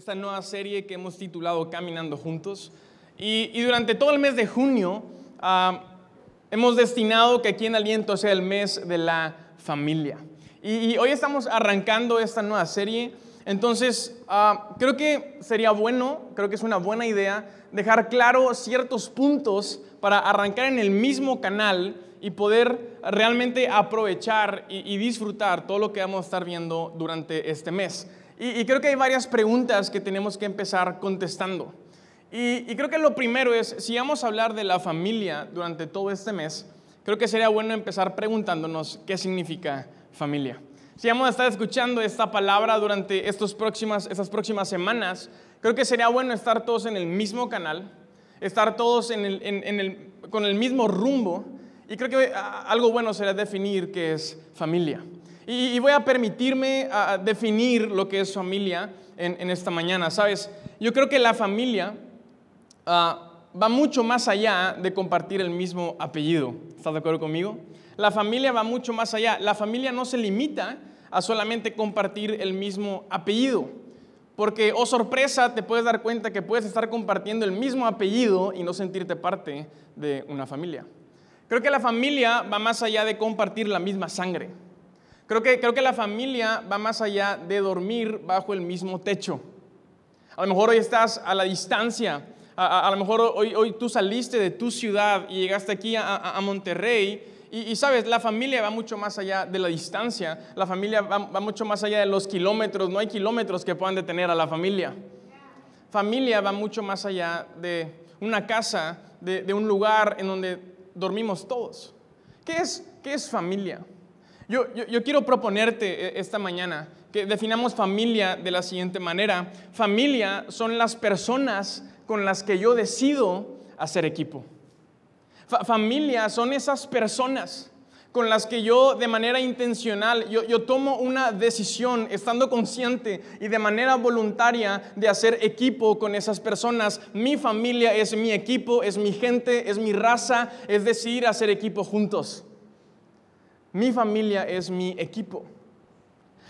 esta nueva serie que hemos titulado Caminando Juntos. Y, durante todo el mes de junio ah, hemos destinado que aquí en Aliento sea el mes de la familia. Y, hoy estamos arrancando esta nueva serie. Entonces, ah, creo que sería bueno, creo que es una buena idea dejar claro ciertos puntos para arrancar en el mismo canal y poder realmente aprovechar y, disfrutar todo lo que vamos a estar viendo durante este mes. Y, creo que hay varias preguntas que tenemos que empezar contestando. Y, creo que lo primero es, si vamos a hablar de la familia durante todo este mes, creo que sería bueno empezar preguntándonos qué significa familia. Si vamos a estar escuchando esta palabra durante estos próximas, estas próximas semanas, creo que sería bueno estar todos en el mismo canal, estar todos en el, con el mismo rumbo y creo que ah, algo bueno será definir qué es familia. Y, voy a permitirme definir lo que es familia en, esta mañana. Sabes, yo creo que la familia ah, va mucho más allá de compartir el mismo apellido. ¿Estás de acuerdo conmigo? La familia va mucho más allá. La familia no se limita a solamente compartir el mismo apellido. Porque, oh sorpresa, te puedes dar cuenta que puedes estar compartiendo el mismo apellido y no sentirte parte de una familia. Creo que la familia va más allá de compartir la misma sangre. Creo que, creo que la familia va más allá de dormir bajo el mismo techo. A lo mejor hoy estás a la distancia. A, lo mejor hoy, hoy, tú saliste de tu ciudad y llegaste aquí a, Monterrey. Y, sabes, la familia va mucho más allá de la distancia. La familia va, mucho más allá de los kilómetros. No hay kilómetros que puedan detener a la familia. Familia va mucho más allá de una casa, de, de un lugar en donde dormimos todos. ¿Qué es, qué es familia? Yo, yo, quiero proponerte eh, esta mañana que definamos familia de la siguiente manera. Familia son las personas con las que yo decido hacer equipo. familia son esas personas con las que yo de manera intencional, yo, tomo una decisión estando consciente y de manera voluntaria de hacer equipo con esas personas. Mi familia es mi equipo, es mi gente, es mi raza, es decir, hacer equipo juntos. Mi familia es mi equipo.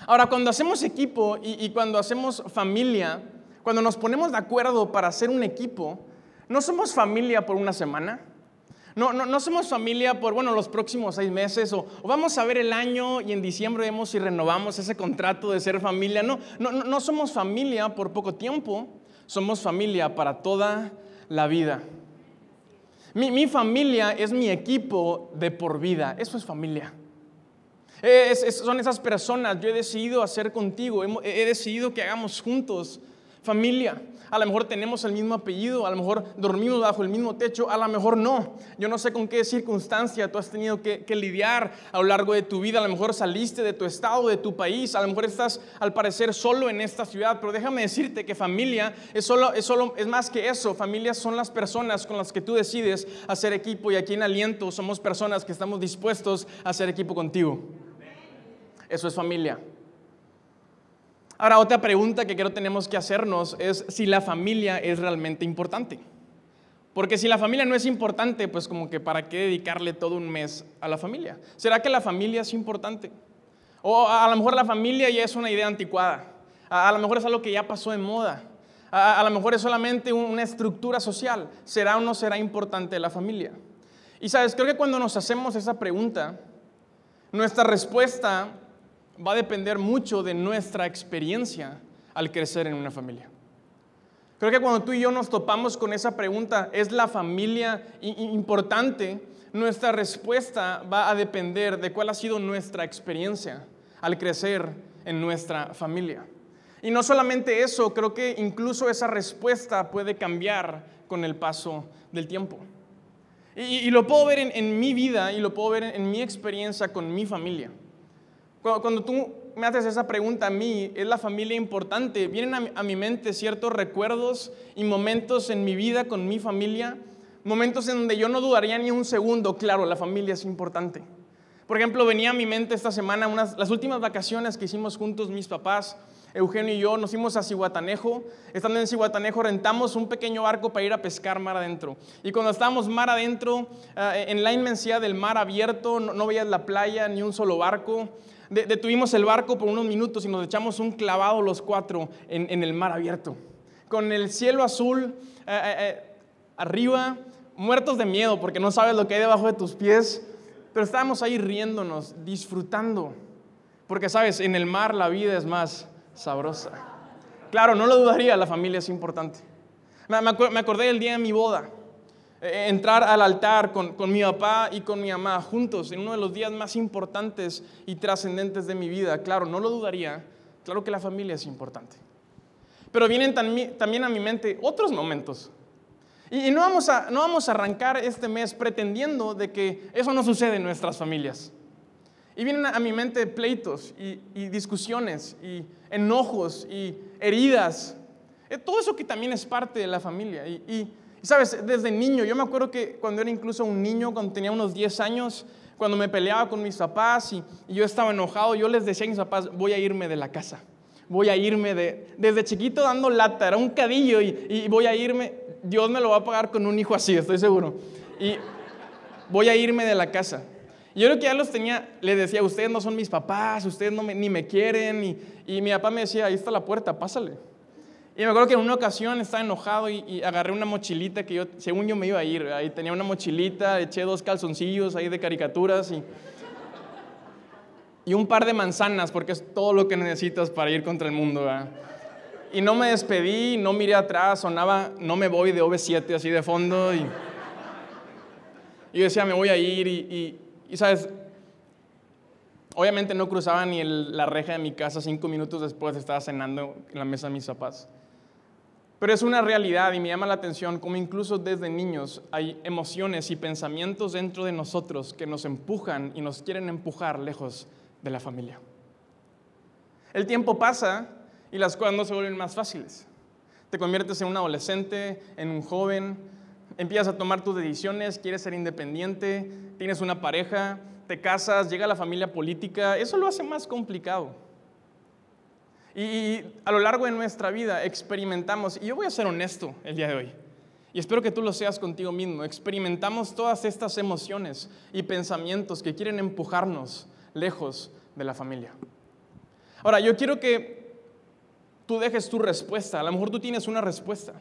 Ahora, cuando hacemos equipo y, cuando hacemos familia, cuando nos ponemos de acuerdo para hacer un equipo, no somos familia por una semana. No, no, no, somos familia por, bueno, los próximos seis meses o, vamos a ver el año y en diciembre vemos si renovamos ese contrato de ser familia. No, no, no somos familia por poco tiempo, somos familia para toda la vida. Mi, mi familia es mi equipo de por vida, eso es familia. Son esas personas, yo he decidido hacer contigo, he decidido que hagamos juntos familia. A lo mejor tenemos el mismo apellido, a lo mejor dormimos bajo el mismo techo, a lo mejor no. Yo no sé con qué circunstancia tú has tenido que, lidiar a lo largo de tu vida. A lo mejor saliste de tu estado, de tu país, a lo mejor estás al parecer solo en esta ciudad, pero déjame decirte que familia es, solo, es, solo, es más que eso. Familias son las personas con las que tú decides hacer equipo y aquí en Aliento somos personas que estamos dispuestos a hacer equipo contigo. Eso es familia. Ahora, otra pregunta que creo tenemos que hacernos es si la familia es realmente importante. Porque si la familia no es importante, pues como que para qué dedicarle todo un mes a la familia. ¿Será que la familia es importante? O a lo mejor la familia ya es una idea anticuada. A lo mejor es algo que ya pasó de moda. A lo mejor es solamente una estructura social. ¿Será o no será importante la familia? Y sabes, creo que cuando nos hacemos esa pregunta, nuestra respuesta va a depender mucho de nuestra experiencia al crecer en una familia. Creo que cuando tú y yo nos topamos con esa pregunta, ¿es la familia importante? Nuestra respuesta va a depender de cuál ha sido nuestra experiencia al crecer en nuestra familia. Y no solamente eso, creo que incluso esa respuesta puede cambiar con el paso del tiempo. Y, lo puedo ver en, mi vida y lo puedo ver en mi experiencia con mi familia. Cuando, tú me haces esa pregunta a mí, ¿es la familia importante? Vienen a mi, mente ciertos recuerdos y momentos en mi vida con mi familia, momentos en donde yo no dudaría ni un segundo, claro, la familia es importante. Por ejemplo, venía a mi mente esta semana unas, las últimas vacaciones que hicimos juntos mis papás, Eugenio y yo, nos fuimos a Cihuatanejo. Estando en Cihuatanejo rentamos un pequeño barco para ir a pescar mar adentro. Y cuando estábamos mar adentro, eh, en la inmensidad del mar abierto, no, no veías la playa ni un solo barco. Detuvimos el barco por unos minutos y nos echamos un clavado los cuatro en, el mar abierto, con el cielo azul eh, eh, eh, arriba, muertos de miedo porque no sabes lo que hay debajo de tus pies, pero estábamos ahí riéndonos, disfrutando, porque sabes, en el mar la vida es más sabrosa. Claro, no lo dudaría, la familia es importante. Me acordé del día de mi boda. Eh, entrar al altar con, mi papá y con mi mamá juntos en uno de los días más importantes y trascendentes de mi vida. Claro, no lo dudaría. Claro que la familia es importante. Pero vienen también a mi mente otros momentos. Y, no, vamos a, no vamos a arrancar este mes pretendiendo de que eso no sucede en nuestras familias. Y vienen a mi mente pleitos y, discusiones y enojos y heridas. Eh, todo eso que también es parte de la familia. y sabes, desde niño, yo me acuerdo que cuando era incluso un niño, cuando tenía unos 10 años, cuando me peleaba con mis papás y, yo estaba enojado, yo les decía a mis papás, voy a irme de la casa. Voy a irme de... Desde chiquito dando lata, era un cadillo y, y voy a irme. Dios me lo va a pagar con un hijo así, estoy seguro. Y voy a irme de la casa. Yo creo que ya los tenía, les decía, ustedes no son mis papás, ustedes no ni me quieren. Y, y mi papá me decía, ahí está la puerta, pásale. Y me acuerdo que en una ocasión estaba enojado y, agarré una mochilita que yo, según yo me iba a ir, ahí tenía una mochilita, eché dos calzoncillos ahí de caricaturas y, y un par de manzanas, porque es todo lo que necesitas para ir contra el mundo. Y no me despedí, no miré atrás, sonaba No me voy de OV7 así de fondo. Y, y yo decía, me voy a ir. Y, y, sabes, obviamente no cruzaba ni la reja de mi casa cinco minutos después, estaba cenando en la mesa de mis papás. Pero es una realidad y me llama la atención cómo incluso desde niños hay emociones y pensamientos dentro de nosotros que nos empujan y nos quieren empujar lejos de la familia. El tiempo pasa y las cosas no se vuelven más fáciles. Te conviertes en un adolescente, en un joven, empiezas a tomar tus decisiones, quieres ser independiente, tienes una pareja, te casas, llega la familia política, eso lo hace más complicado. Y a lo largo de nuestra vida experimentamos, y yo voy a ser honesto el día de hoy, y espero que tú lo seas contigo mismo, experimentamos todas estas emociones y pensamientos que quieren empujarnos lejos de la familia. Ahora, yo quiero que tú dejes tu respuesta, a lo mejor tú tienes una respuesta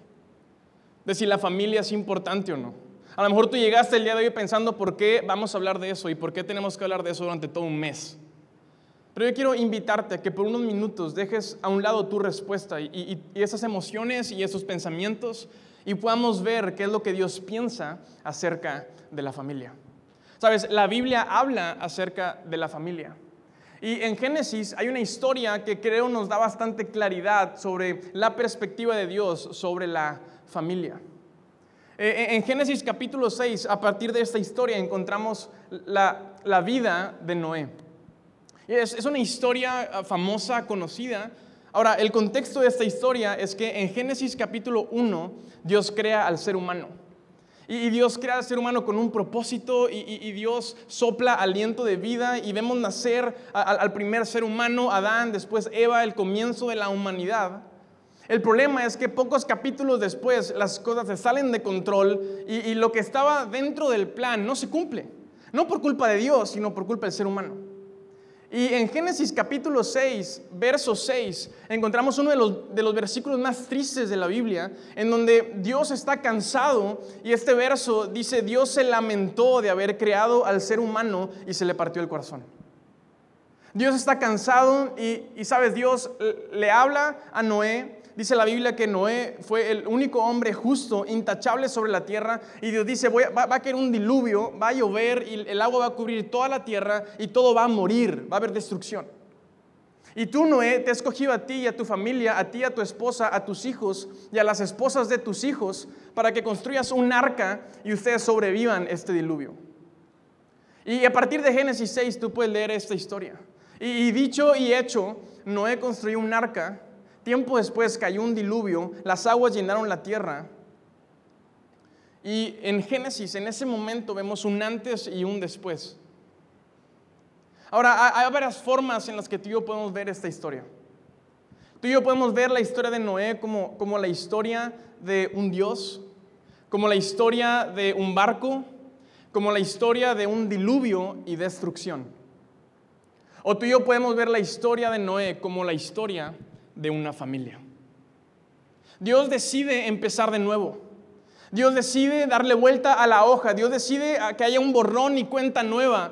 de si la familia es importante o no. A lo mejor tú llegaste el día de hoy pensando por qué vamos a hablar de eso y por qué tenemos que hablar de eso durante todo un mes. Pero yo quiero invitarte a que por unos minutos dejes a un lado tu respuesta y, esas emociones y esos pensamientos y podamos ver qué es lo que Dios piensa acerca de la familia. Sabes, la Biblia habla acerca de la familia. Y en Génesis hay una historia que creo nos da bastante claridad sobre la perspectiva de Dios sobre la familia. Eh, eh, en Génesis capítulo 6, a partir de esta historia, encontramos la, la vida de Noé. Es, una historia ah, famosa, conocida. Ahora, el contexto de esta historia es que en Génesis capítulo 1 Dios crea al ser humano. Y, Dios crea al ser humano con un propósito y, Dios sopla aliento de vida y vemos nacer al primer ser humano, Adán, después Eva, el comienzo de la humanidad. El problema es que pocos capítulos después las cosas se salen de control y lo que estaba dentro del plan no se cumple. No por culpa de Dios, sino por culpa del ser humano. Y en Génesis capítulo 6, verso 6, encontramos uno de los, de los, versículos más tristes de la Biblia, en donde Dios está cansado y este verso dice, Dios se lamentó de haber creado al ser humano y se le partió el corazón. Dios está cansado y, y sabes, Dios le habla a Noé Dice la Biblia que Noé fue el único hombre justo, intachable sobre la tierra. Y Dios dice, va, a caer un diluvio, va a llover y el agua va a cubrir toda la tierra y todo va a morir, va a haber destrucción. Y tú, Noé, te he escogido a ti y a tu familia, a ti, a tu esposa, a tus hijos y a las esposas de tus hijos para que construyas un arca y ustedes sobrevivan este diluvio. Y a partir de Génesis 6 tú puedes leer esta historia. Y dicho y hecho, Noé construyó un arca Tiempo después cayó un diluvio, las aguas llenaron la tierra. Y en Génesis, en ese momento, vemos un antes y un después. Ahora, hay varias formas en las que tú y yo podemos ver esta historia. Tú y yo podemos ver la historia de Noé como, como la historia de un Dios, como la historia de un barco, como la historia de un diluvio y destrucción. O tú y yo podemos ver la historia de Noé como la historia de una familia. Dios decide empezar de nuevo. Dios decide darle vuelta a la hoja. Dios decide que haya un borrón y cuenta nueva.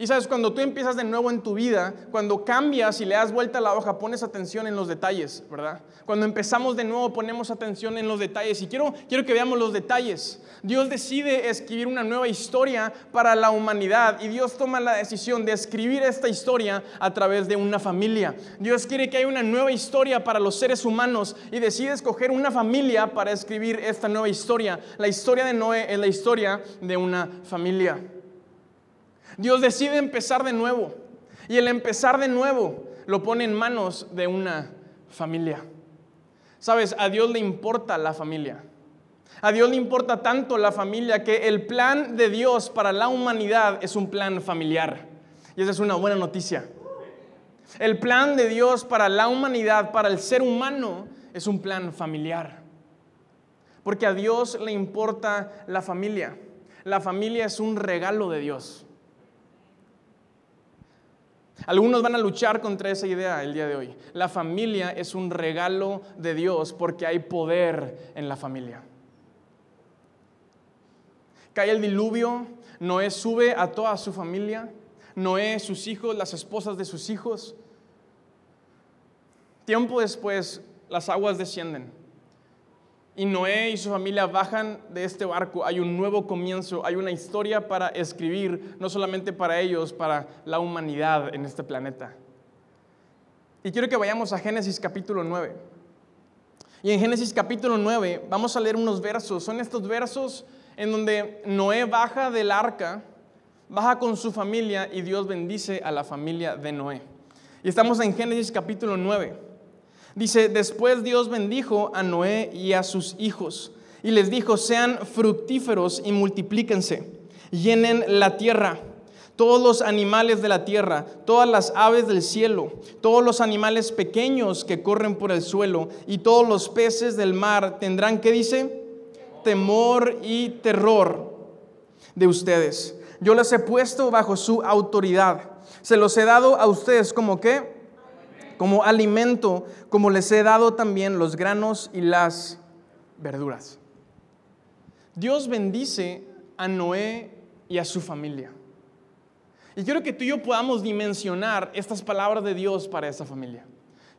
Y sabes, cuando tú empiezas de nuevo en tu vida, cuando cambias y le das vuelta a la hoja, pones atención en los detalles, ¿verdad? Cuando empezamos de nuevo, ponemos atención en los detalles. Y quiero, quiero que veamos los detalles. Dios decide escribir una nueva historia para la humanidad y Dios toma la decisión de escribir esta historia a través de una familia. Dios quiere que haya una nueva historia para los seres humanos y decide escoger una familia para escribir esta nueva historia. La historia de Noé es la historia de una familia. Dios decide empezar de nuevo. Y el empezar de nuevo lo pone en manos de una familia. Sabes, a Dios le importa la familia. A Dios le importa tanto la familia que el plan de Dios para la humanidad es un plan familiar. Y esa es una buena noticia. El plan de Dios para la humanidad, para el ser humano, es un plan familiar. Porque a Dios le importa la familia. La familia es un regalo de Dios. Algunos van a luchar contra esa idea el día de hoy. La familia es un regalo de Dios porque hay poder en la familia. Cae el diluvio, Noé sube a toda su familia, Noé, sus hijos, las esposas de sus hijos. Tiempo después, las aguas descienden. Y Noé y su familia bajan de este barco. Hay un nuevo comienzo, hay una historia para escribir, no solamente para ellos, para la humanidad en este planeta. Y quiero que vayamos a Génesis capítulo 9. Y en Génesis capítulo 9 vamos a leer unos versos. Son estos versos en donde Noé baja del arca, baja con su familia y Dios bendice a la familia de Noé. Y estamos en Génesis capítulo 9. Dice, después Dios bendijo a Noé y a sus hijos y les dijo, sean fructíferos y multiplíquense, llenen la tierra, todos los animales de la tierra, todas las aves del cielo, todos los animales pequeños que corren por el suelo y todos los peces del mar tendrán, ¿qué dice? Temor y terror de ustedes. Yo les he puesto bajo su autoridad. Se los he dado a ustedes como que como alimento, como les he dado también los granos y las verduras. Dios bendice a Noé y a su familia. Y quiero que tú y yo podamos dimensionar estas palabras de Dios para esa familia.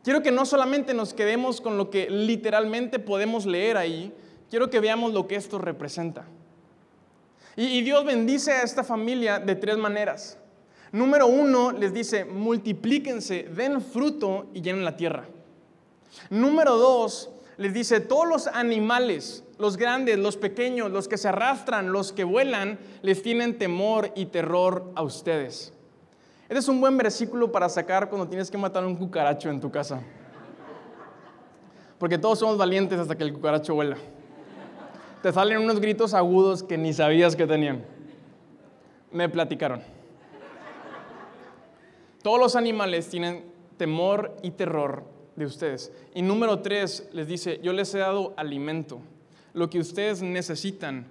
Quiero que no solamente nos quedemos con lo que literalmente podemos leer ahí, quiero que veamos lo que esto representa. Y, y Dios bendice a esta familia de tres maneras. Número uno, les dice, multiplíquense, den fruto y llenen la tierra. Número dos, les dice, todos los animales, los grandes, los pequeños, los que se arrastran, los que vuelan, les tienen temor y terror a ustedes. Este es un buen versículo para sacar cuando tienes que matar un cucaracho en tu casa. Porque todos somos valientes hasta que el cucaracho vuela. Te salen unos gritos agudos que ni sabías que tenían. Me platicaron. Todos los animales tienen temor y terror de ustedes. Y número tres, les dice, yo les he dado alimento. Lo que ustedes necesitan,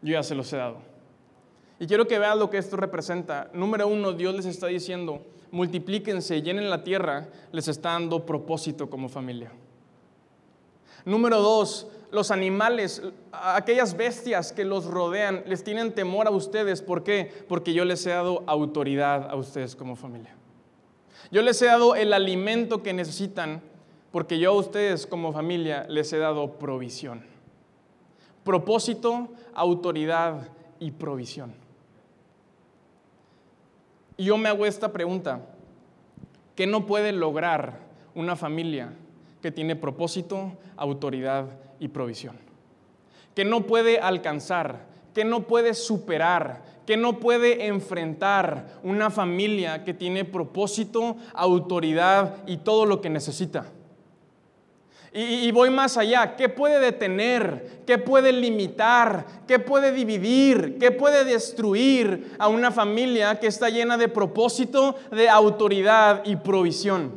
yo ya se los he dado. Y quiero que vean lo que esto representa. Número uno, Dios les está diciendo, multiplíquense, llenen la tierra, les está dando propósito como familia. Número dos, los animales, aquellas bestias que los rodean, les tienen temor a ustedes. ¿Por qué? Porque yo les he dado autoridad a ustedes como familia. Yo les he dado el alimento que necesitan porque yo a ustedes como familia les he dado provisión. Propósito, autoridad y provisión. Y yo me hago esta pregunta. ¿Qué no puede lograr una familia que tiene propósito, autoridad y provisión? ¿Qué no puede alcanzar? ¿Qué no puede superar? Que no puede enfrentar una familia que tiene propósito, autoridad y todo lo que necesita. Y, voy más allá, ¿qué puede detener? ¿Qué puede limitar? ¿Qué puede dividir? ¿Qué puede destruir a una familia que está llena de propósito, de autoridad y provisión?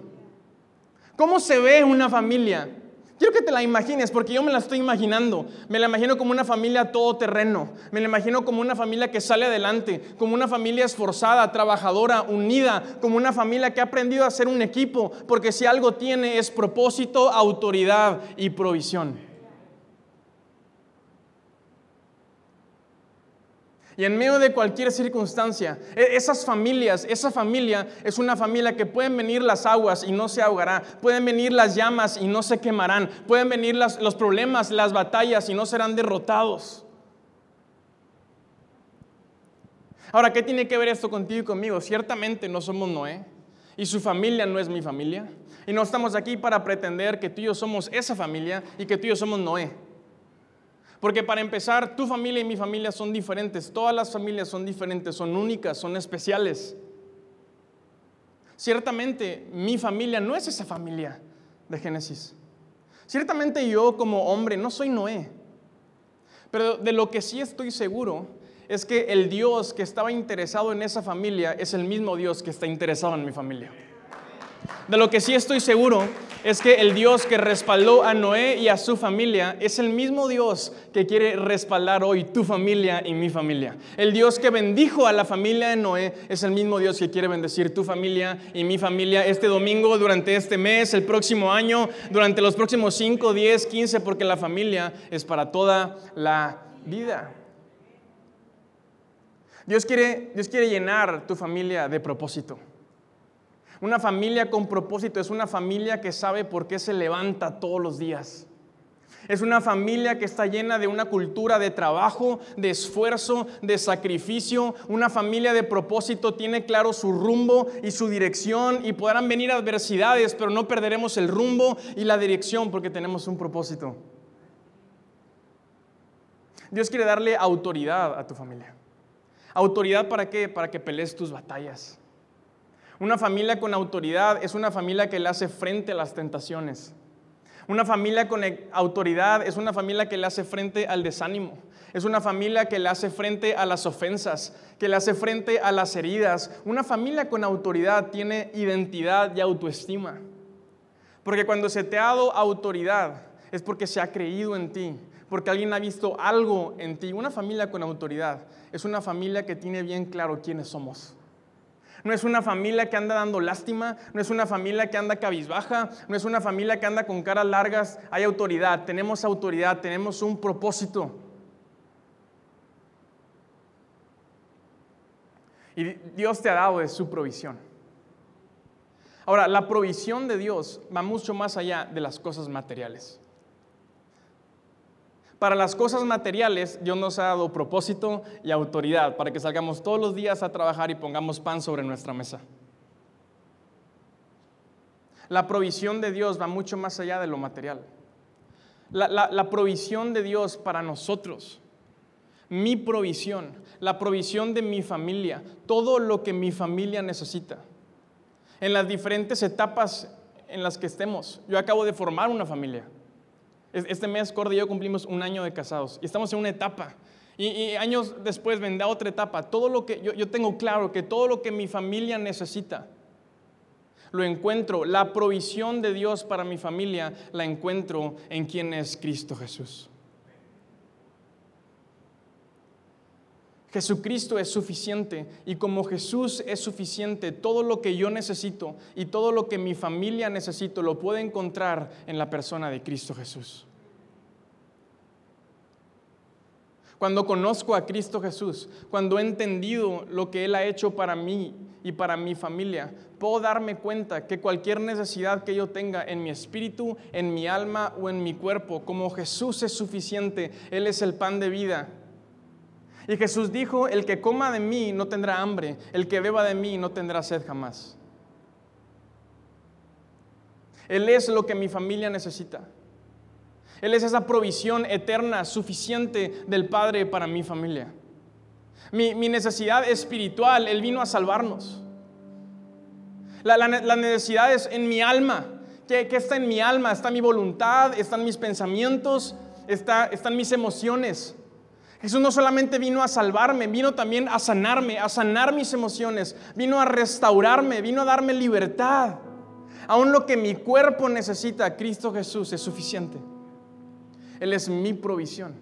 ¿Cómo se ve una familia Quiero que te la imagines, porque yo me la estoy imaginando. Me la imagino como una familia todoterreno. Me la imagino como una familia que sale adelante, como una familia esforzada, trabajadora, unida, como una familia que ha aprendido a ser un equipo, porque si algo tiene es propósito, autoridad y provisión. Y en medio de cualquier circunstancia, e, esas familias, esa familia es una familia que pueden venir las aguas y no se ahogará, pueden venir las llamas y no se quemarán, pueden venir los problemas, las batallas y no serán derrotados. Ahora, ¿qué tiene que ver esto contigo y conmigo? Ciertamente no somos Noé y su familia no es mi familia. Y no estamos aquí para pretender que tú y yo somos esa familia y que tú y yo somos Noé. Porque para empezar, tu familia y mi familia son diferentes, todas las familias son diferentes, son únicas, son especiales. Ciertamente mi familia no es esa familia de Génesis. Ciertamente yo como hombre no soy Noé. Pero de lo que sí estoy seguro es que el Dios que estaba interesado en esa familia es el mismo Dios que está interesado en mi familia. De lo que sí estoy seguro es que el Dios que respaldó a Noé y a su familia es el mismo Dios que quiere respaldar hoy tu familia y mi familia. El Dios que bendijo a la familia de Noé es el mismo Dios que quiere bendecir tu familia y mi familia este domingo, durante este mes, el próximo año, durante los próximos 5, 10, 15, porque la familia es para toda la vida. Dios quiere, Dios quiere llenar tu familia de propósito. Una familia con propósito es una familia que sabe por qué se levanta todos los días. Es una familia que está llena de una cultura de trabajo, de esfuerzo, de sacrificio. Una familia de propósito tiene claro su rumbo y su dirección y podrán venir adversidades, pero no perderemos el rumbo y la dirección porque tenemos un propósito. Dios quiere darle autoridad a tu familia. ¿Autoridad para qué? Para que pelees tus batallas. Una familia con autoridad es una familia que le hace frente a las tentaciones. Una familia con autoridad es una familia que le hace frente al desánimo. Es una familia que le hace frente a las ofensas, que le hace frente a las heridas. Una familia con autoridad tiene identidad y autoestima. Porque cuando se te ha dado autoridad es porque se ha creído en ti, porque alguien ha visto algo en ti. Una familia con autoridad es una familia que tiene bien claro quiénes somos. No es una familia que anda dando lástima, no es una familia que anda cabizbaja, no es una familia que anda con caras largas. Hay autoridad, tenemos autoridad, tenemos un propósito. Y Dios te ha dado de su provisión. Ahora, la provisión de Dios va mucho más allá de las cosas materiales. Para las cosas materiales, Dios nos ha dado propósito y autoridad para que salgamos todos los días a trabajar y pongamos pan sobre nuestra mesa. La provisión de Dios va mucho más allá de lo material. La, provisión de Dios para nosotros, mi provisión, la provisión de mi familia, todo lo que mi familia necesita. En las diferentes etapas en las que estemos. Yo acabo de formar una familia. Este mes Cordy y yo cumplimos un año de casados y estamos en una etapa. Y, años después vendrá otra etapa. Todo lo que yo, yo tengo claro que todo lo que mi familia necesita, lo encuentro. La provisión de Dios para mi familia la encuentro en quien es Cristo Jesús. Jesucristo es suficiente y como Jesús es suficiente, todo lo que yo necesito y todo lo que mi familia necesito lo puedo encontrar en la persona de Cristo Jesús. Cuando conozco a Cristo Jesús, cuando he entendido lo que Él ha hecho para mí y para mi familia, puedo darme cuenta que cualquier necesidad que yo tenga en mi espíritu, en mi alma o en mi cuerpo, como Jesús es suficiente, Él es el pan de vida y Jesús dijo, el que coma de mí no tendrá hambre, el que beba de mí no tendrá sed jamás. Él es lo que mi familia necesita. Él es esa provisión eterna, suficiente del Padre para mi familia. Mi, necesidad espiritual, Él vino a salvarnos. La, necesidad es en mi alma. ¿Qué, está en mi alma? Está mi voluntad, están mis pensamientos, está, están mis emociones. Jesús no solamente vino a salvarme, vino también a sanarme, a sanar mis emociones, vino a restaurarme, vino a darme libertad, Aún lo que mi cuerpo necesita, Cristo Jesús es suficiente. Él es mi provisión.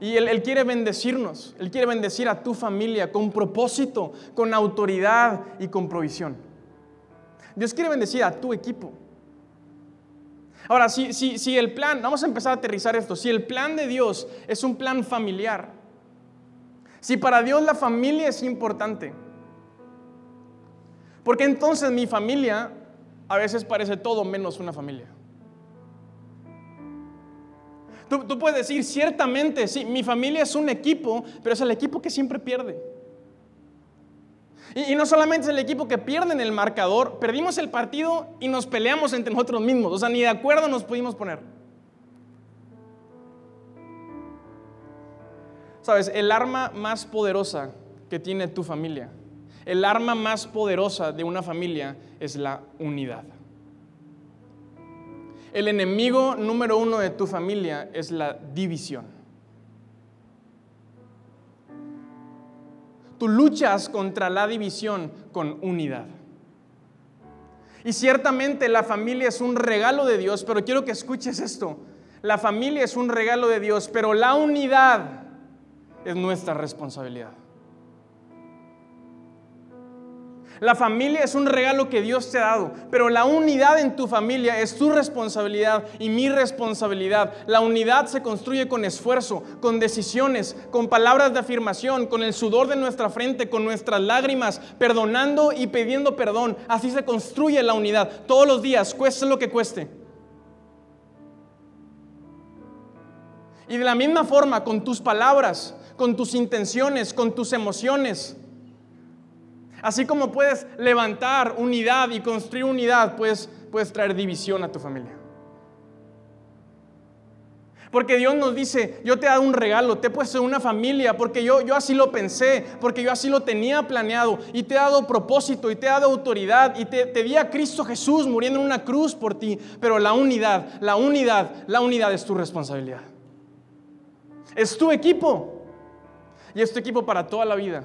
Y él, quiere bendecirnos. Él quiere bendecir a tu familia con propósito, con autoridad y con provisión. Dios quiere bendecir a tu equipo. Ahora, si, si, si el plan, vamos a empezar a aterrizar esto, si el plan de Dios es un plan familiar, si para Dios la familia es importante, porque entonces mi familia a veces parece todo menos una familia. Tú, tú, puedes decir, ciertamente, sí, mi familia es un equipo, pero es el equipo que siempre pierde. Y, y, no solamente es el equipo que pierde en el marcador, perdimos el partido y nos peleamos entre nosotros mismos. O sea, ni de acuerdo nos pudimos poner. Sabes, el arma más poderosa que tiene tu familia, el arma más poderosa de una familia es la unidad. El enemigo número uno de tu familia es la división. Tú luchas contra la división con unidad. Y ciertamente la familia es un regalo de Dios, pero quiero que escuches esto. La familia es un regalo de Dios, pero la unidad es nuestra responsabilidad. La familia es un regalo que Dios te ha dado, pero la unidad en tu familia es tu responsabilidad y mi responsabilidad. La unidad se construye con esfuerzo, con decisiones, con palabras de afirmación, con el sudor de nuestra frente, con nuestras lágrimas, perdonando y pidiendo perdón. Así se construye la unidad. Todos los días, cueste lo que cueste. Y de la misma forma, con tus palabras, con tus intenciones, con tus emociones. Así como puedes levantar unidad y construir unidad, puedes, puedes traer división a tu familia. Porque Dios nos dice, yo te he dado un regalo, te he puesto una familia, porque yo, yo así lo pensé, porque yo así lo tenía planeado, y te he dado propósito, y te he dado autoridad, y te, te di a Cristo Jesús muriendo en una cruz por ti. Pero la unidad, la unidad, la unidad es tu responsabilidad. Es tu equipo. Y es tu equipo para toda la vida.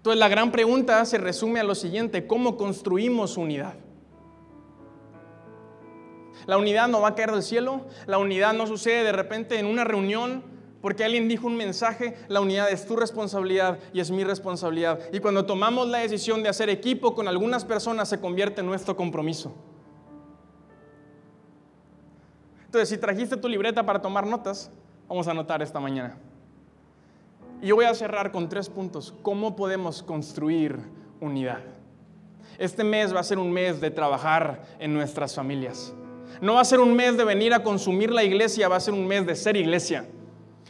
Entonces la gran pregunta se resume a lo siguiente, ¿cómo construimos unidad? La unidad no va a caer del cielo, la unidad no sucede de repente en una reunión porque alguien dijo un mensaje, la unidad es tu responsabilidad y es mi responsabilidad. Y cuando tomamos la decisión de hacer equipo con algunas personas se convierte en nuestro compromiso. Entonces, si trajiste tu libreta para tomar notas, vamos a anotar esta mañana. Y yo voy a cerrar con tres puntos. ¿Cómo podemos construir unidad? Este mes va a ser un mes de trabajar en nuestras familias. No va a ser un mes de venir a consumir la iglesia, va a ser un mes de ser iglesia.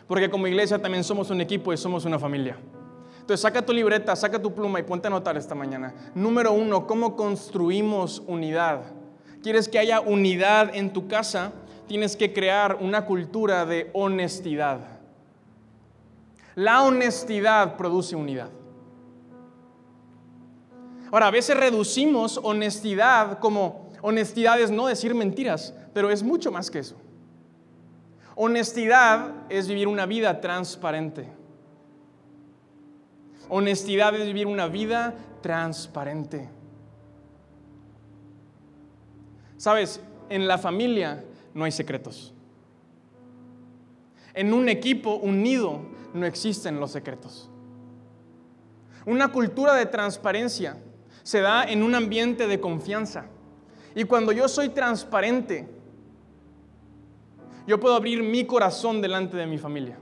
Porque como iglesia también somos un equipo y somos una familia. Entonces saca tu libreta, saca tu pluma y ponte a anotar esta mañana. Número uno, ¿cómo construimos unidad? ¿Quieres que haya unidad en tu casa? Tienes que crear una cultura de honestidad. La honestidad produce unidad. Ahora, a veces reducimos honestidad como honestidad es no decir mentiras, pero es mucho más que eso. Honestidad es vivir una vida transparente. Honestidad es vivir una vida transparente. Sabes, en la familia no hay secretos. En un equipo unido no existen los secretos. Una cultura de transparencia se da en un ambiente de confianza. Y cuando yo soy transparente, yo puedo abrir mi corazón delante de mi familia.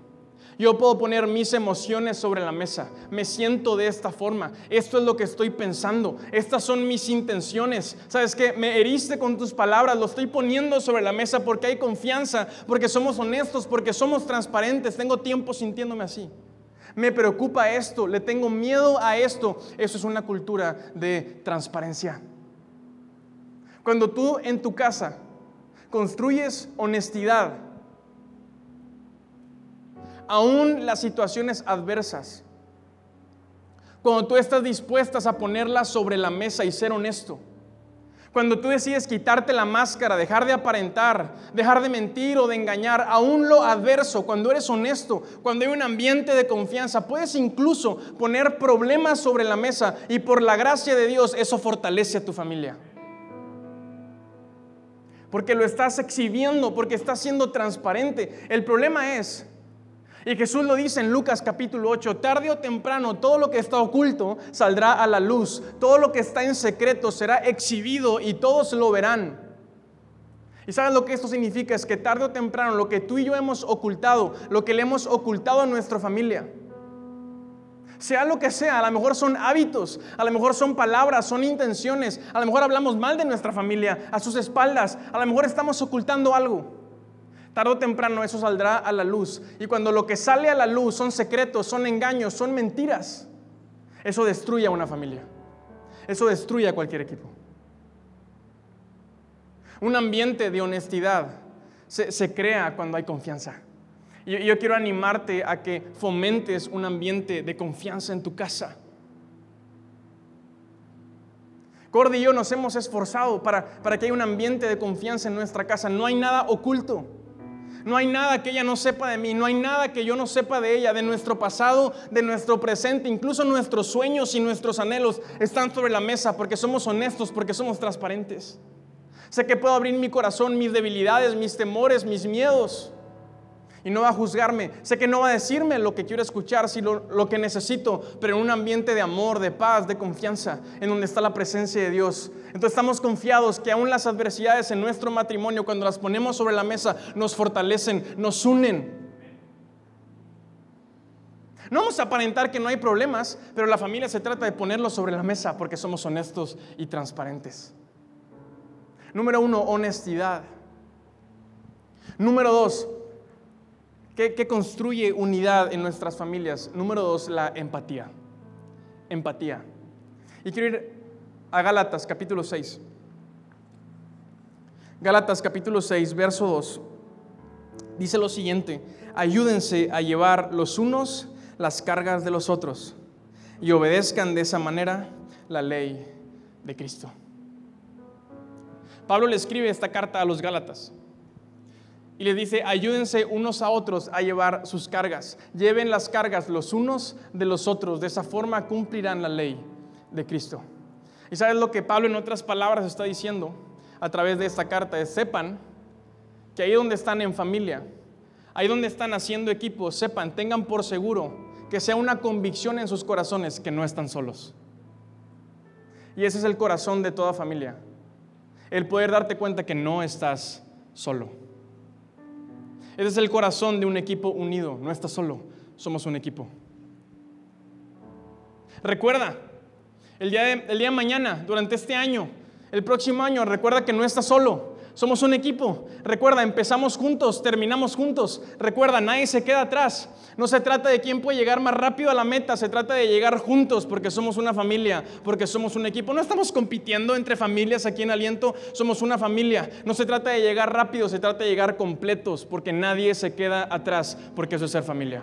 Yo puedo poner mis emociones sobre la mesa. Me siento de esta forma. Esto es lo que estoy pensando. Estas son mis intenciones. ¿Sabes qué? Me heriste con tus palabras. Lo estoy poniendo sobre la mesa porque hay confianza, porque somos honestos, porque somos transparentes. Tengo tiempo sintiéndome así. Me preocupa esto, le tengo miedo a esto. Eso es una cultura de transparencia. Cuando tú en tu casa construyes honestidad, aún las situaciones adversas, cuando tú estás dispuestas a ponerlas sobre la mesa y ser honesto, Cuando tú decides quitarte la máscara, dejar de aparentar, dejar de mentir o de engañar, aún lo adverso, cuando eres honesto, cuando hay un ambiente de confianza, puedes incluso poner problemas sobre la mesa y por la gracia de Dios eso fortalece a tu familia. Porque lo estás exhibiendo, porque estás siendo transparente. El problema es y Jesús lo dice en Lucas capítulo 8, tarde o temprano todo lo que está oculto saldrá a la luz, todo lo que está en secreto será exhibido y todos lo verán. ¿Y sabes lo que esto significa? Es que tarde o temprano lo que tú y yo hemos ocultado, lo que le hemos ocultado a nuestra familia, sea lo que sea, a lo mejor son hábitos, a lo mejor son palabras, son intenciones, a lo mejor hablamos mal de nuestra familia, a sus espaldas, a lo mejor estamos ocultando algo. Tarde o temprano eso saldrá a la luz. Y cuando lo que sale a la luz son secretos, son engaños, son mentiras, eso destruye a una familia. Eso destruye a cualquier equipo. Un ambiente de honestidad se, crea cuando hay confianza. Y yo, quiero animarte a que fomentes un ambiente de confianza en tu casa. Cordy y yo nos hemos esforzado para, para que haya un ambiente de confianza en nuestra casa. No hay nada oculto. No hay nada que ella no sepa de mí, no hay nada que yo no sepa de ella, de nuestro pasado, de nuestro presente, incluso nuestros sueños y nuestros anhelos están sobre la mesa porque somos honestos, porque somos transparentes. Sé que puedo abrir mi corazón, mis debilidades, mis temores, mis miedos y no va a juzgarme. Sé que no va a decirme lo que quiero escuchar, sino lo que necesito, pero en un ambiente de amor, de paz, de confianza, en donde está la presencia de Dios. Entonces estamos confiados que aún las adversidades en nuestro matrimonio, cuando las ponemos sobre la mesa, nos fortalecen, nos unen. No vamos a aparentar que no hay problemas, pero la familia se trata de ponerlos sobre la mesa porque somos honestos y transparentes. Número uno, honestidad. Número dos, ¿Qué, construye unidad en nuestras familias? Número dos, la empatía. Empatía. Y quiero ir a Gálatas capítulo 6. Gálatas capítulo 6, verso 2. Dice lo siguiente, ayúdense a llevar los unos las cargas de los otros y obedezcan de esa manera la ley de Cristo. Pablo le escribe esta carta a los Gálatas y les dice, ayúdense unos a otros a llevar sus cargas. Lleven las cargas los unos de los otros. De esa forma cumplirán la ley de Cristo. ¿Y sabes lo que Pablo en otras palabras está diciendo a través de esta carta? Es sepan que ahí donde están en familia, ahí donde están haciendo equipo, sepan, tengan por seguro que sea una convicción en sus corazones que no están solos. Y ese es el corazón de toda familia. El poder darte cuenta que no estás solo. Ese es el corazón de un equipo unido. No estás solo, somos un equipo. Recuerda, el día, de, el día mañana, durante este año, el próximo año, recuerda que no estás solo. Somos un equipo. Recuerda, empezamos juntos, terminamos juntos. Recuerda, nadie se queda atrás. No se trata de quién puede llegar más rápido a la meta, se trata de llegar juntos porque somos una familia, porque somos un equipo. No estamos compitiendo entre familias aquí en Aliento, somos una familia. No se trata de llegar rápido, se trata de llegar completos porque nadie se queda atrás, porque eso es ser familia.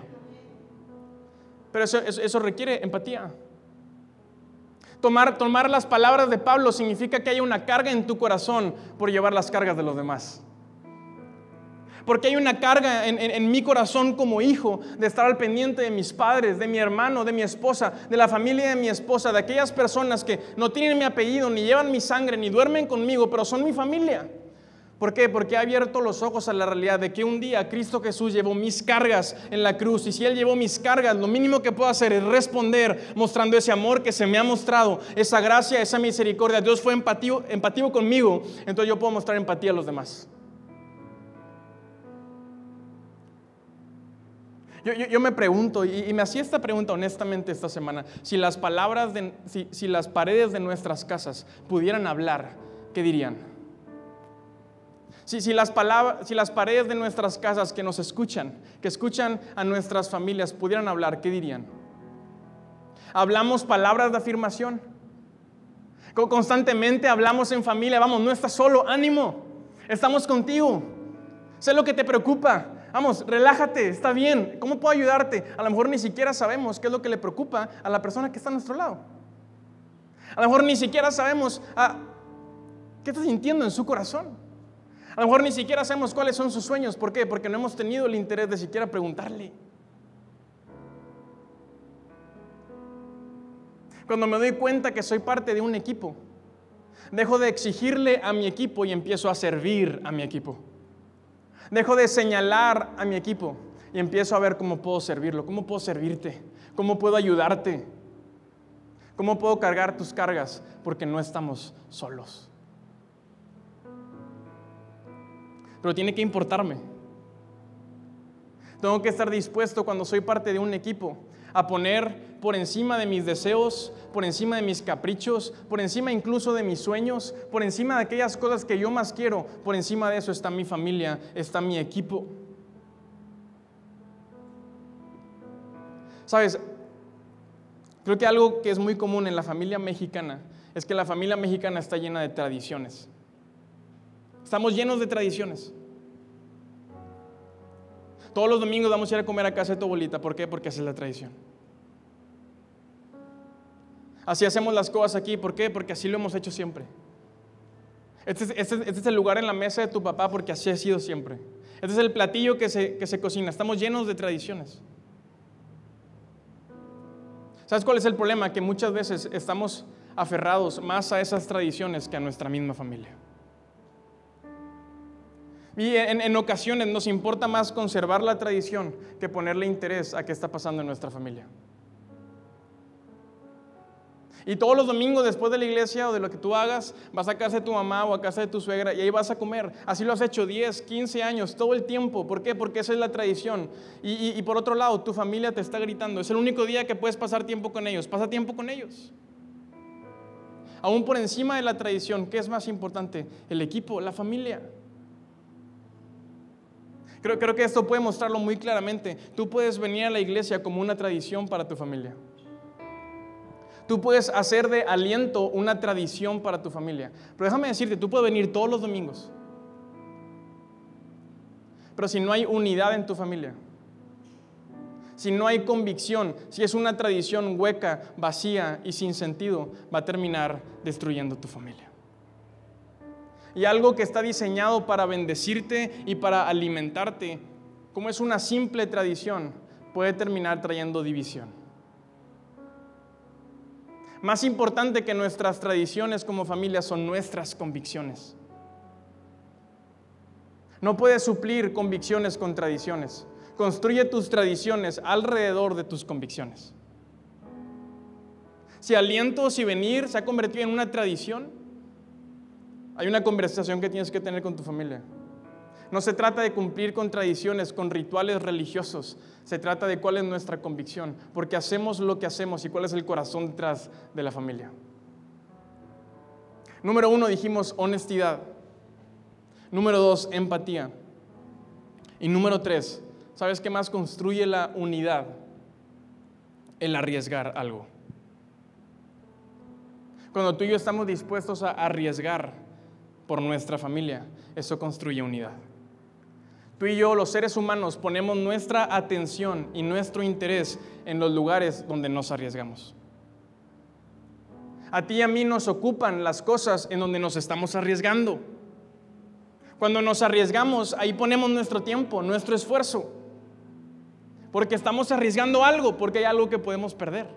Pero eso, eso requiere empatía. Tomar, tomar las palabras de Pablo significa que hay una carga en tu corazón por llevar las cargas de los demás. Porque hay una carga en, en, mi corazón como hijo de estar al pendiente de mis padres, de mi hermano, de mi esposa, de la familia de mi esposa, de aquellas personas que no tienen mi apellido, ni llevan mi sangre, ni duermen conmigo, pero son mi familia. ¿Por qué? Porque ha abierto los ojos a la realidad de que un día Cristo Jesús llevó mis cargas en la cruz y si Él llevó mis cargas, lo mínimo que puedo hacer es responder mostrando ese amor que se me ha mostrado, esa gracia, esa misericordia. Dios fue empativo, empativo conmigo, entonces yo puedo mostrar empatía a los demás. Yo, me pregunto, y, me hacía esta pregunta honestamente esta semana, si las palabras, de, si, las paredes de nuestras casas pudieran hablar, ¿qué dirían? Si, las palabras, si las paredes de nuestras casas que nos escuchan, que escuchan a nuestras familias, pudieran hablar, ¿qué dirían? Hablamos palabras de afirmación. Constantemente hablamos en familia, vamos, no estás solo, ánimo, estamos contigo. Sé lo que te preocupa. Vamos, relájate, está bien. ¿Cómo puedo ayudarte? A lo mejor ni siquiera sabemos qué es lo que le preocupa a la persona que está a nuestro lado. A lo mejor ni siquiera sabemos, ah, ¿Qué está sintiendo en su corazón? A lo mejor ni siquiera sabemos cuáles son sus sueños. ¿Por qué? Porque no hemos tenido el interés de siquiera preguntarle. Cuando me doy cuenta que soy parte de un equipo, dejo de exigirle a mi equipo y empiezo a servir a mi equipo. Dejo de señalar a mi equipo y empiezo a ver cómo puedo servirlo, cómo puedo servirte, cómo puedo ayudarte, cómo puedo cargar tus cargas, porque no estamos solos. Pero tiene que importarme. Tengo que estar dispuesto cuando soy parte de un equipo a poner por encima de mis deseos, por encima de mis caprichos, por encima incluso de mis sueños, por encima de aquellas cosas que yo más quiero, por encima de eso está mi familia, está mi equipo. Sabes, creo que algo que es muy común en la familia mexicana es que la familia mexicana está llena de tradiciones. Estamos llenos de tradiciones. Todos los domingos vamos a ir a comer a casa de tu abuelita. ¿Por qué? Porque esa es la tradición. Así hacemos las cosas aquí. ¿Por qué? Porque así lo hemos hecho siempre. Este es, este, este es, el lugar en la mesa de tu papá porque así ha sido siempre. Este es el platillo que se cocina. Estamos llenos de tradiciones. ¿Sabes cuál es el problema? Que muchas veces estamos aferrados más a esas tradiciones que a nuestra misma familia. Y en, ocasiones nos importa más conservar la tradición que ponerle interés a qué está pasando en nuestra familia. Y todos los domingos después de la iglesia o de lo que tú hagas, vas a casa de tu mamá o a casa de tu suegra y ahí vas a comer. Así lo has hecho 10, 15 años, todo el tiempo. ¿Por qué? Porque esa es la tradición. Y, y por otro lado, tu familia te está gritando. Es el único día que puedes pasar tiempo con ellos. Pasa tiempo con ellos. Aún por encima de la tradición, ¿qué es más importante? El equipo, la familia. Creo, que esto puede mostrarlo muy claramente. Tú puedes venir a la iglesia como una tradición para tu familia. Tú puedes hacer de aliento una tradición para tu familia. Pero déjame decirte, tú puedes venir todos los domingos. Pero si no hay unidad en tu familia, si no hay convicción, si es una tradición hueca, vacía y sin sentido, va a terminar destruyendo tu familia y algo que está diseñado para bendecirte y para alimentarte, como es una simple tradición, puede terminar trayendo división. Más importante que nuestras tradiciones como familia son nuestras convicciones. No puedes suplir convicciones con tradiciones. Construye tus tradiciones alrededor de tus convicciones. Si aliento, si venir se ha convertido en una tradición, hay una conversación que tienes que tener con tu familia. No se trata de cumplir con tradiciones, con rituales religiosos. Se trata de cuál es nuestra convicción, porque hacemos lo que hacemos y cuál es el corazón detrás de la familia. Número uno, dijimos honestidad. Número dos, empatía. Y número tres, ¿sabes qué más construye la unidad? El arriesgar algo. Cuando tú y yo estamos dispuestos a arriesgar, por nuestra familia. Eso construye unidad. Tú y yo, los seres humanos, ponemos nuestra atención y nuestro interés en los lugares donde nos arriesgamos. A ti y a mí nos ocupan las cosas en donde nos estamos arriesgando. Cuando nos arriesgamos, ahí ponemos nuestro tiempo, nuestro esfuerzo. Porque estamos arriesgando algo, porque hay algo que podemos perder.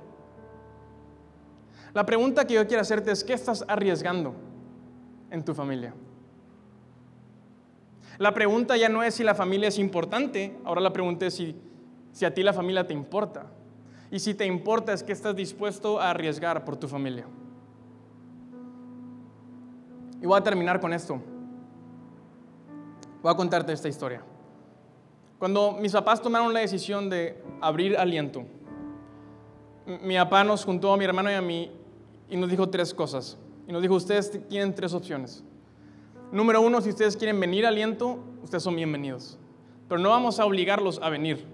La pregunta que yo quiero hacerte es, ¿qué estás arriesgando? En tu familia. La pregunta ya no es si la familia es importante, ahora la pregunta es si, si a ti la familia te importa. Y si te importa es que estás dispuesto a arriesgar por tu familia. Y voy a terminar con esto. Voy a contarte esta historia. Cuando mis papás tomaron la decisión de abrir aliento, mi papá nos juntó a mi hermano y a mí y nos dijo tres cosas. Y nos dijo, ustedes tienen tres opciones. Número uno, si ustedes quieren venir aliento, ustedes son bienvenidos. Pero no vamos a obligarlos a venir.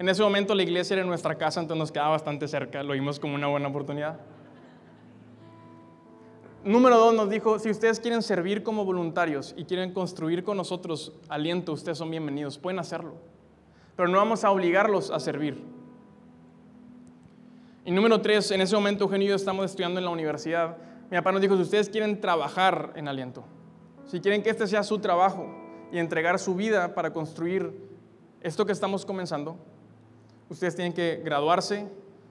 En ese momento la iglesia era nuestra casa, entonces nos quedaba bastante cerca, lo vimos como una buena oportunidad. Número dos nos dijo, si ustedes quieren servir como voluntarios y quieren construir con nosotros aliento, ustedes son bienvenidos, pueden hacerlo. Pero no vamos a obligarlos a servir. Y número tres, en ese momento Eugenio y yo estamos estudiando en la universidad. Mi papá nos dijo, si ustedes quieren trabajar en aliento, si quieren que este sea su trabajo y entregar su vida para construir esto que estamos comenzando, ustedes tienen que graduarse,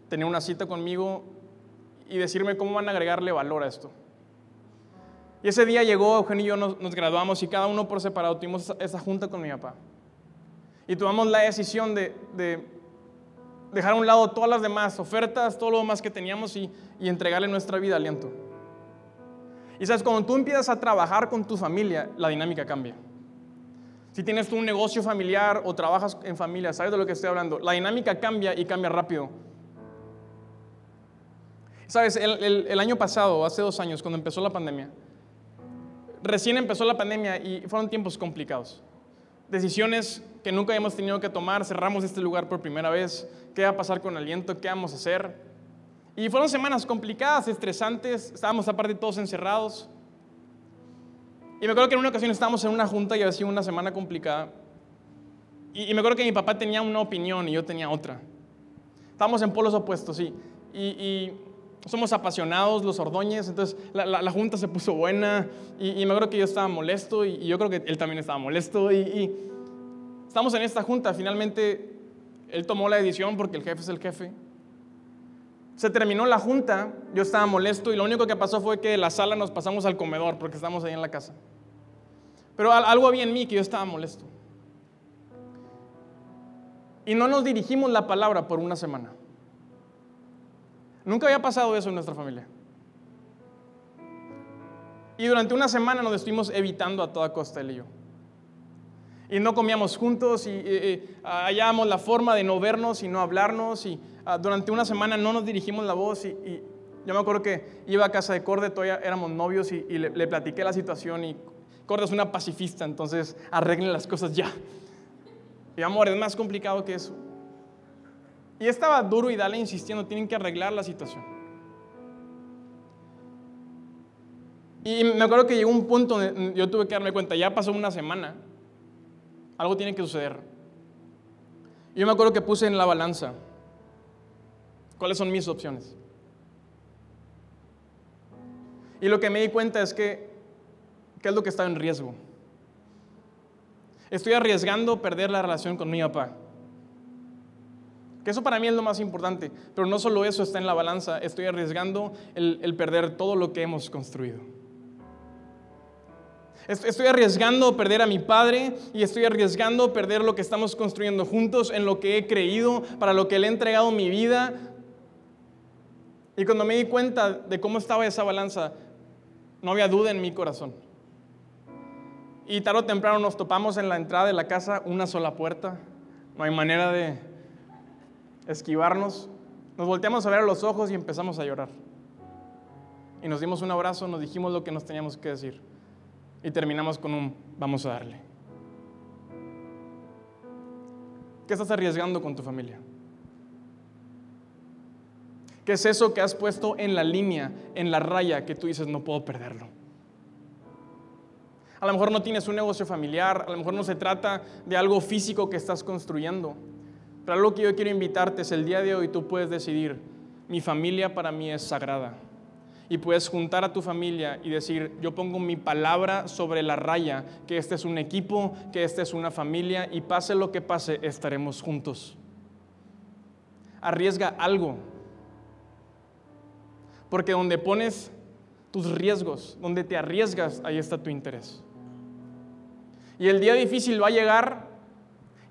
tener una cita conmigo y decirme cómo van a agregarle valor a esto. Y ese día llegó, Eugenio y yo nos, graduamos y cada uno por separado tuvimos esa, junta con mi papá. Y tomamos la decisión de, dejar a un lado todas las demás ofertas, todo lo demás que teníamos y, y entregarle nuestra vida aliento. Y sabes, cuando tú empiezas a trabajar con tu familia, la dinámica cambia. Si tienes un negocio familiar o trabajas en familia, sabes de lo que estoy hablando. La dinámica cambia y cambia rápido. Sabes, el, el año pasado, hace dos años, cuando empezó la pandemia, recién empezó la pandemia y fueron tiempos complicados. Decisiones que nunca habíamos tenido que tomar, cerramos este lugar por primera vez, qué va a pasar con aliento, qué vamos a hacer. Y fueron semanas complicadas, estresantes, estábamos aparte todos encerrados. Y me acuerdo que en una ocasión estábamos en una junta y había sido una semana complicada. Y, me acuerdo que mi papá tenía una opinión y yo tenía otra. Estábamos en polos opuestos, sí. y somos apasionados los Ordóñez, entonces la, junta se puso buena y, me acuerdo que yo estaba molesto y, yo creo que él también estaba molesto y, estamos en esta junta, finalmente él tomó la decisión porque el jefe es el jefe. Se terminó la junta, yo estaba molesto y lo único que pasó fue que de la sala nos pasamos al comedor porque estábamos ahí en la casa. Pero algo había en mí que yo estaba molesto. Y no nos dirigimos la palabra por una semana. Nunca había pasado eso en nuestra familia. Y durante una semana nos estuvimos evitando a toda costa y yo. Y no comíamos juntos y, hallábamos la forma de no vernos y no hablarnos. Y ah, durante una semana no nos dirigimos la voz. Y, yo me acuerdo que iba a casa de Corde, todavía éramos novios y, le, le, platiqué la situación. Y Corde es una pacifista, entonces arreglen las cosas ya. Y amor, es más complicado que eso. Y estaba duro y dale insistiendo, tienen que arreglar la situación. Y me acuerdo que llegó un punto donde yo tuve que darme cuenta, ya pasó una semana, algo tiene que suceder. Yo me acuerdo que puse en la balanza, ¿cuáles son mis opciones? Y lo que me di cuenta es que, ¿qué es lo que está en riesgo? Estoy arriesgando perder la relación con mi papá. Que eso para mí es lo más importante. Pero no solo eso está en la balanza, estoy arriesgando el, perder todo lo que hemos construido. Estoy arriesgando perder a mi padre y estoy arriesgando perder lo que estamos construyendo juntos, en lo que he creído, para lo que le he entregado mi vida. Y cuando me di cuenta de cómo estaba esa balanza, no había duda en mi corazón. Y tarde o temprano nos topamos en la entrada de la casa, una sola puerta. No hay manera de, esquivarnos, nos volteamos a ver a los ojos y empezamos a llorar. Y nos dimos un abrazo, nos dijimos lo que nos teníamos que decir. Y terminamos con un vamos a darle. ¿Qué estás arriesgando con tu familia? ¿Qué es eso que has puesto en la línea, en la raya, que tú dices no puedo perderlo? A lo mejor no tienes un negocio familiar, a lo mejor no se trata de algo físico que estás construyendo. Pero algo que yo quiero invitarte es el día de hoy tú puedes decidir, mi familia para mí es sagrada. Y puedes juntar a tu familia y decir, yo pongo mi palabra sobre la raya, que este es un equipo, que esta es una familia y pase lo que pase, estaremos juntos. Arriesga algo. Porque donde pones tus riesgos, donde te arriesgas, ahí está tu interés. Y el día difícil va a llegar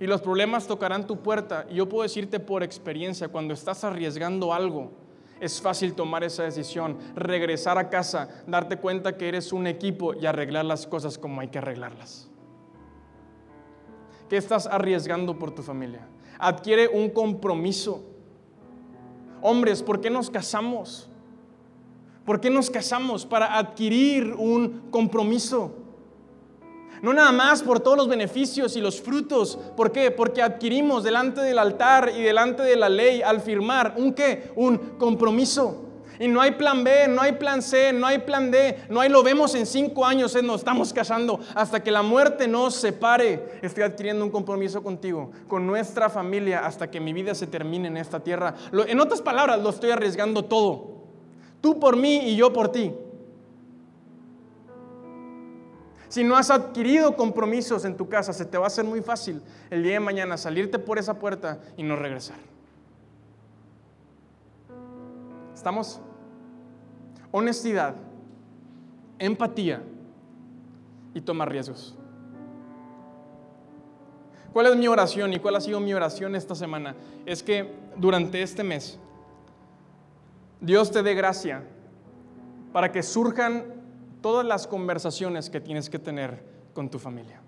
y los problemas tocarán tu puerta. Y yo puedo decirte por experiencia, cuando estás arriesgando algo, es fácil tomar esa decisión, regresar a casa, darte cuenta que eres un equipo y arreglar las cosas como hay que arreglarlas. ¿Qué estás arriesgando por tu familia? Adquiere un compromiso. Hombres, ¿por qué nos casamos? ¿Por qué nos casamos? Para adquirir un compromiso. No nada más por todos los beneficios y los frutos. ¿Por qué? Porque adquirimos delante del altar y delante de la ley al firmar un qué? Un compromiso. Y no hay plan B, no hay plan C, no hay plan D, no hay lo vemos en cinco años, eh, nos estamos casando. Hasta que la muerte nos separe, estoy adquiriendo un compromiso contigo, con nuestra familia, hasta que mi vida se termine en esta tierra. en otras palabras, lo estoy arriesgando todo. Tú por mí y yo por ti. Si no has adquirido compromisos en tu casa, se te va a hacer muy fácil el día de mañana salirte por esa puerta y no regresar. ¿Estamos? Honestidad, empatía y tomar riesgos. ¿Cuál es mi oración y cuál ha sido mi oración esta semana? Es que durante este mes Dios te dé gracia para que surjan todas las conversaciones que tienes que tener con tu familia.